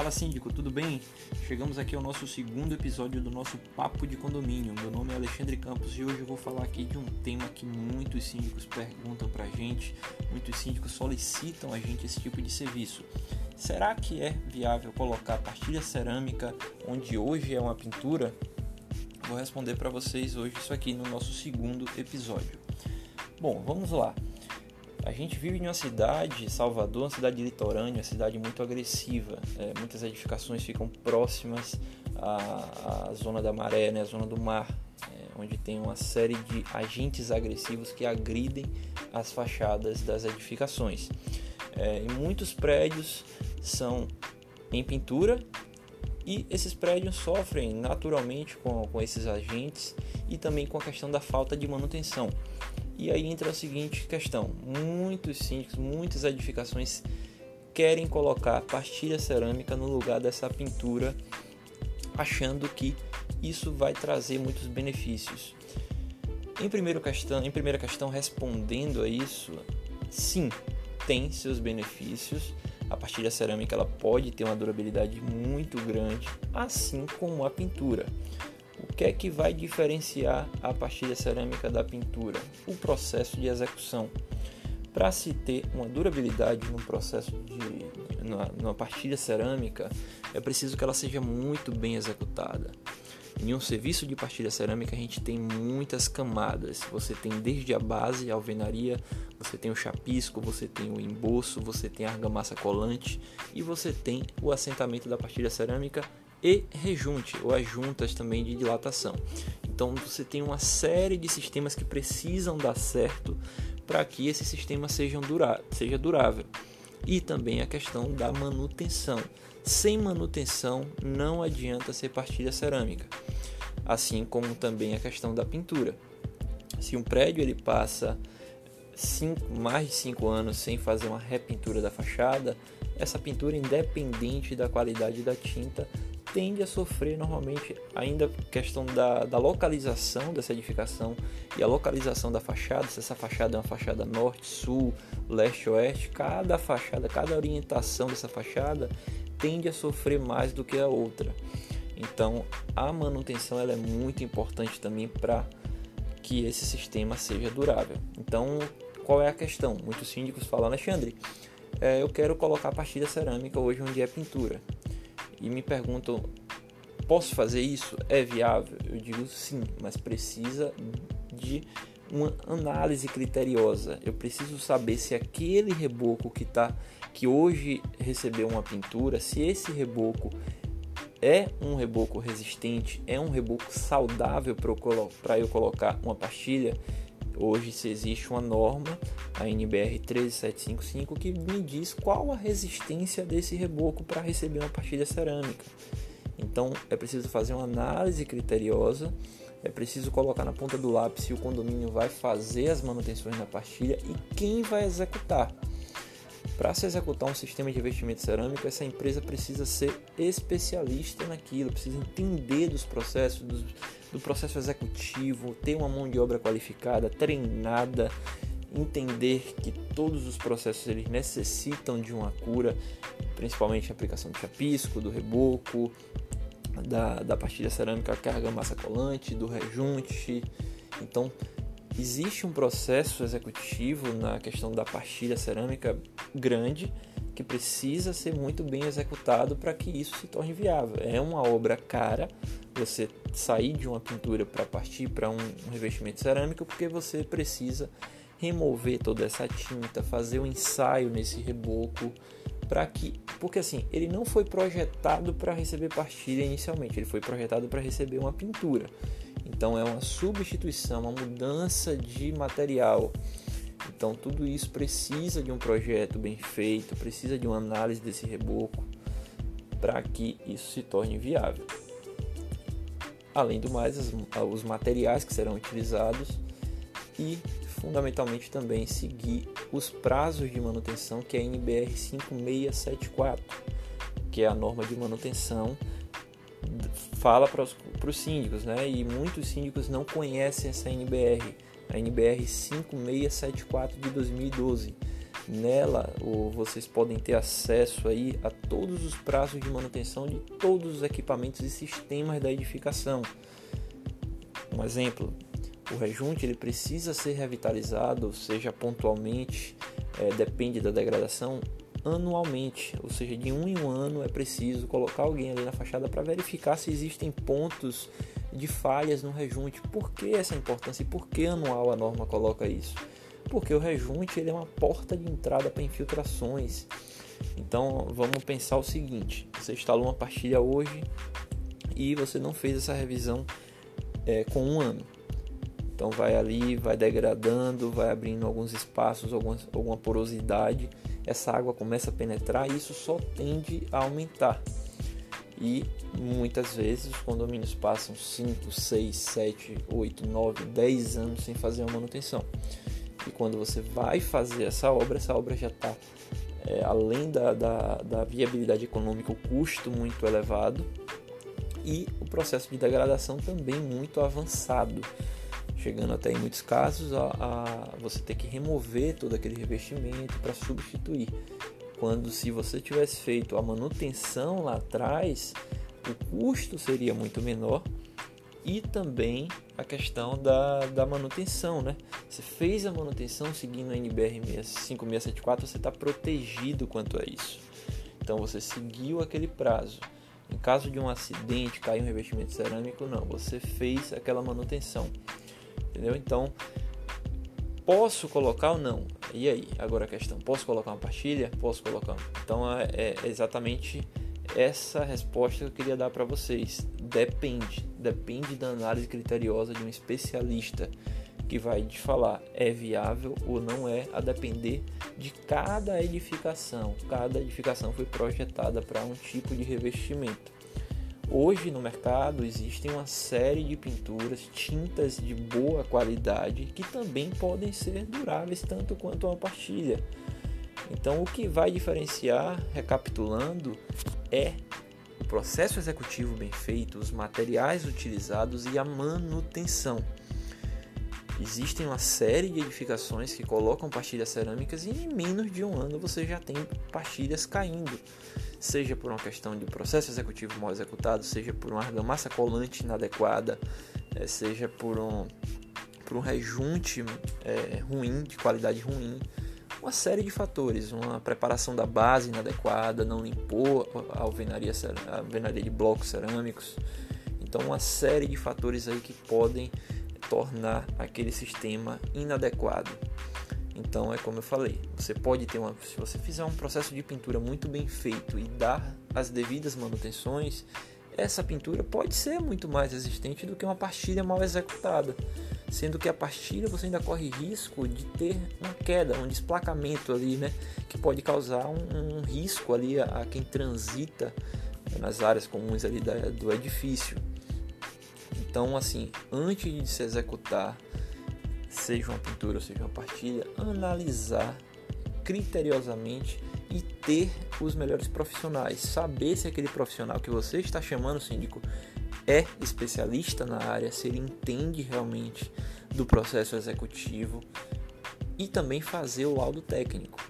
Fala síndico, tudo bem? Chegamos aqui ao nosso segundo episódio do nosso Papo de Condomínio. Meu nome é Alexandre Campos e hoje eu vou falar aqui de um tema que muitos síndicos perguntam pra gente, muitos síndicos solicitam a gente esse tipo de serviço. Será que é viável colocar partilha cerâmica onde hoje é uma pintura? Vou responder para vocês hoje isso aqui no nosso segundo episódio. Bom, vamos lá. A gente vive em uma cidade, Salvador, uma cidade litorânea, uma cidade muito agressiva. É, muitas edificações ficam próximas à, à, zona da maré, né, à zona do mar, é, onde tem uma série de agentes agressivos que agridem as fachadas das edificações. É, e muitos prédios são em pintura e esses prédios sofrem naturalmente com, com esses agentes e também com a questão da falta de manutenção. E aí entra a seguinte questão: muitos síndicos, muitas edificações querem colocar pastilha cerâmica no lugar dessa pintura, achando que isso vai trazer muitos benefícios. Em, questão, em primeira questão, respondendo a isso, sim, tem seus benefícios. A pastilha cerâmica ela pode ter uma durabilidade muito grande, assim como a pintura. O que é que vai diferenciar a pastilha cerâmica da pintura? O processo de execução. Para se ter uma durabilidade no processo de numa, numa pastilha cerâmica, é preciso que ela seja muito bem executada. Em um serviço de pastilha cerâmica, a gente tem muitas camadas. Você tem desde a base, a alvenaria, você tem o chapisco, você tem o emboço, você tem a argamassa colante e você tem o assentamento da pastilha cerâmica e rejunte ou as juntas também de dilatação. Então você tem uma série de sistemas que precisam dar certo para que esse sistema seja, dura seja durável. E também a questão da manutenção. Sem manutenção não adianta ser partilha cerâmica. Assim como também a questão da pintura. Se um prédio ele passa cinco, mais de 5 anos sem fazer uma repintura da fachada, essa pintura, independente da qualidade da tinta, tende a sofrer normalmente ainda questão da, da localização dessa edificação e a localização da fachada, se essa fachada é uma fachada norte, sul, leste, oeste, cada fachada, cada orientação dessa fachada tende a sofrer mais do que a outra. Então a manutenção ela é muito importante também para que esse sistema seja durável. Então qual é a questão? Muitos síndicos falam, Alexandre, é, eu quero colocar pastilha cerâmica hoje onde é pintura e me perguntam: posso fazer isso? É viável? Eu digo sim, mas precisa de uma análise criteriosa. Eu preciso saber se aquele reboco que tá que hoje recebeu uma pintura, se esse reboco é um reboco resistente, é um reboco saudável para eu, eu colocar uma pastilha. Hoje se existe uma norma, a NBR 13755, que me diz qual a resistência desse reboco para receber uma partilha cerâmica. Então é preciso fazer uma análise criteriosa, é preciso colocar na ponta do lápis se o condomínio vai fazer as manutenções na pastilha e quem vai executar. Para se executar um sistema de investimento cerâmico, essa empresa precisa ser especialista naquilo, precisa entender dos processos, do, do processo executivo, ter uma mão de obra qualificada, treinada, entender que todos os processos eles necessitam de uma cura, principalmente a aplicação do chapisco, do reboco, da, da pastilha cerâmica, carga massa colante, do rejunte. Então, existe um processo executivo na questão da pastilha cerâmica grande que precisa ser muito bem executado para que isso se torne viável. É uma obra cara você sair de uma pintura para partir para um, revestimento cerâmico porque você precisa remover toda essa tinta, fazer um ensaio nesse reboco para que, porque assim, ele não foi projetado para receber pastilha inicialmente, ele foi projetado para receber uma pintura. Então é uma substituição, uma mudança de material. Então tudo isso precisa de um projeto bem feito, precisa de uma análise desse reboco para que isso se torne viável. Além do mais, os materiais que serão utilizados e fundamentalmente também seguir os prazos de manutenção que é a NBR 5674, que é a norma de manutenção fala para os síndicos, né? E muitos síndicos não conhecem essa NBR, a NBR 5674 de 2012. Nela, vocês podem ter acesso aí a todos os prazos de manutenção de todos os equipamentos e sistemas da edificação. Um exemplo, o rejunte ele precisa ser revitalizado, seja pontualmente, é, depende da degradação, anualmente, ou seja, de um em um ano é preciso colocar alguém ali na fachada para verificar se existem pontos de falhas no rejunte. Por que essa importância e por que anual a norma coloca isso? Porque o rejunte ele é uma porta de entrada para infiltrações. Então vamos pensar o seguinte: você instalou uma pastilha hoje e você não fez essa revisão é, com um ano. Então vai ali, vai degradando, vai abrindo alguns espaços, alguma, alguma porosidade, essa água começa a penetrar e isso só tende a aumentar. E muitas vezes os condomínios passam 5, 6, 7, 8, 9, 10 anos sem fazer uma manutenção. E quando você vai fazer essa obra, essa obra já está é, além da, da, da viabilidade econômica, o custo muito elevado e o processo de degradação também muito avançado, chegando até em muitos casos a, a você ter que remover todo aquele revestimento para substituir. Quando se você tivesse feito a manutenção lá atrás, o custo seria muito menor e também a questão da, da manutenção, né? Você fez a manutenção seguindo a NBR 5674, você está protegido quanto a isso. Então você seguiu aquele prazo. Em caso de um acidente, cair um revestimento cerâmico, não, você fez aquela manutenção. Entendeu? Então, posso colocar ou não? E aí? Agora a questão, posso colocar uma pastilha? Posso colocar. Então é, é exatamente essa resposta que eu queria dar para vocês. Depende, depende da análise criteriosa de um especialista que vai te falar é viável ou não é, a depender de cada edificação. Cada edificação foi projetada para um tipo de revestimento. Hoje no mercado existem uma série de pinturas, tintas de boa qualidade que também podem ser duráveis tanto quanto uma pastilha. Então, o que vai diferenciar, recapitulando, é o processo executivo bem feito, os materiais utilizados e a manutenção. Existem uma série de edificações que colocam pastilhas cerâmicas e em menos de um ano você já tem pastilhas caindo, seja por uma questão de processo executivo mal executado, seja por uma argamassa colante inadequada, eh, seja por um, por um rejunte é, ruim, de qualidade ruim, uma série de fatores, uma preparação da base inadequada, não limpou a alvenaria, a alvenaria de blocos cerâmicos. Então, uma série de fatores aí que podem tornar aquele sistema inadequado. Então, é como eu falei, você pode ter uma, se você fizer um processo de pintura muito bem feito e dar as devidas manutenções, essa pintura pode ser muito mais resistente do que uma pastilha mal executada, sendo que a pastilha você ainda corre risco de ter uma queda, um desplacamento ali, né, que pode causar um, um risco ali a, a, quem transita nas áreas comuns ali da, do edifício. Então, assim, antes de se executar, seja uma pintura seja uma pastilha, analisar criteriosamente e ter os melhores profissionais. Saber se aquele profissional que você está chamando síndico é especialista na área, se ele entende realmente do processo executivo e também fazer o laudo técnico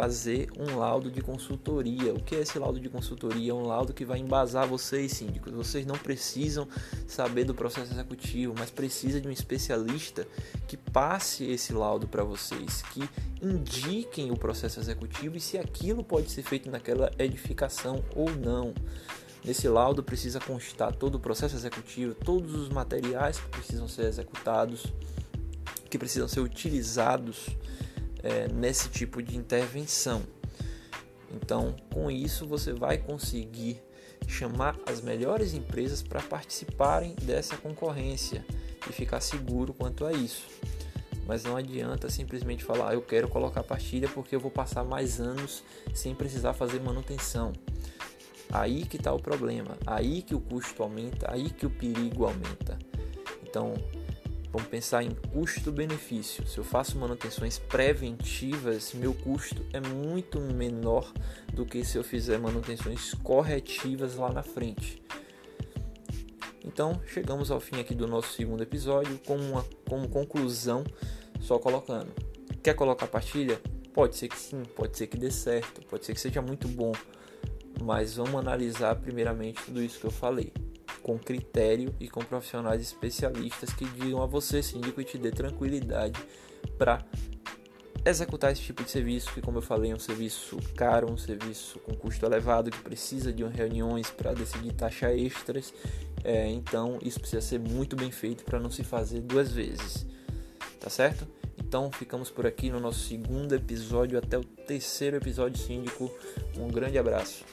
fazer um laudo de consultoria. O que é esse laudo de consultoria? É um laudo que vai embasar vocês, síndicos. Vocês não precisam saber do processo executivo, mas precisa de um especialista que passe esse laudo para vocês, que indiquem o processo executivo e se aquilo pode ser feito naquela edificação ou não. Nesse laudo precisa constar todo o processo executivo, todos os materiais que precisam ser executados, que precisam ser utilizados é, nesse tipo de intervenção. Então, com isso, você vai conseguir chamar as melhores empresas para participarem dessa concorrência e ficar seguro quanto a isso. Mas não adianta simplesmente falar, ah, eu quero colocar pastilha porque eu vou passar mais anos sem precisar fazer manutenção. Aí que está o problema, aí que o custo aumenta, aí que o perigo aumenta. Então, Vamos pensar em custo-benefício. Se eu faço manutenções preventivas, meu custo é muito menor do que se eu fizer manutenções corretivas lá na frente. Então, chegamos ao fim aqui do nosso segundo episódio com uma como conclusão, só colocando. Quer colocar pastilha? Pode ser que sim, pode ser que dê certo, pode ser que seja muito bom, mas vamos analisar primeiramente tudo isso que eu falei, com critério e com profissionais especialistas que digam a você, síndico, e te dê tranquilidade para executar esse tipo de serviço, que como eu falei é um serviço caro, um serviço com custo elevado, que precisa de reuniões para decidir taxa extras, é, então isso precisa ser muito bem feito para não se fazer duas vezes, tá certo? Então ficamos por aqui no nosso segundo episódio, até o terceiro episódio síndico. Um grande abraço.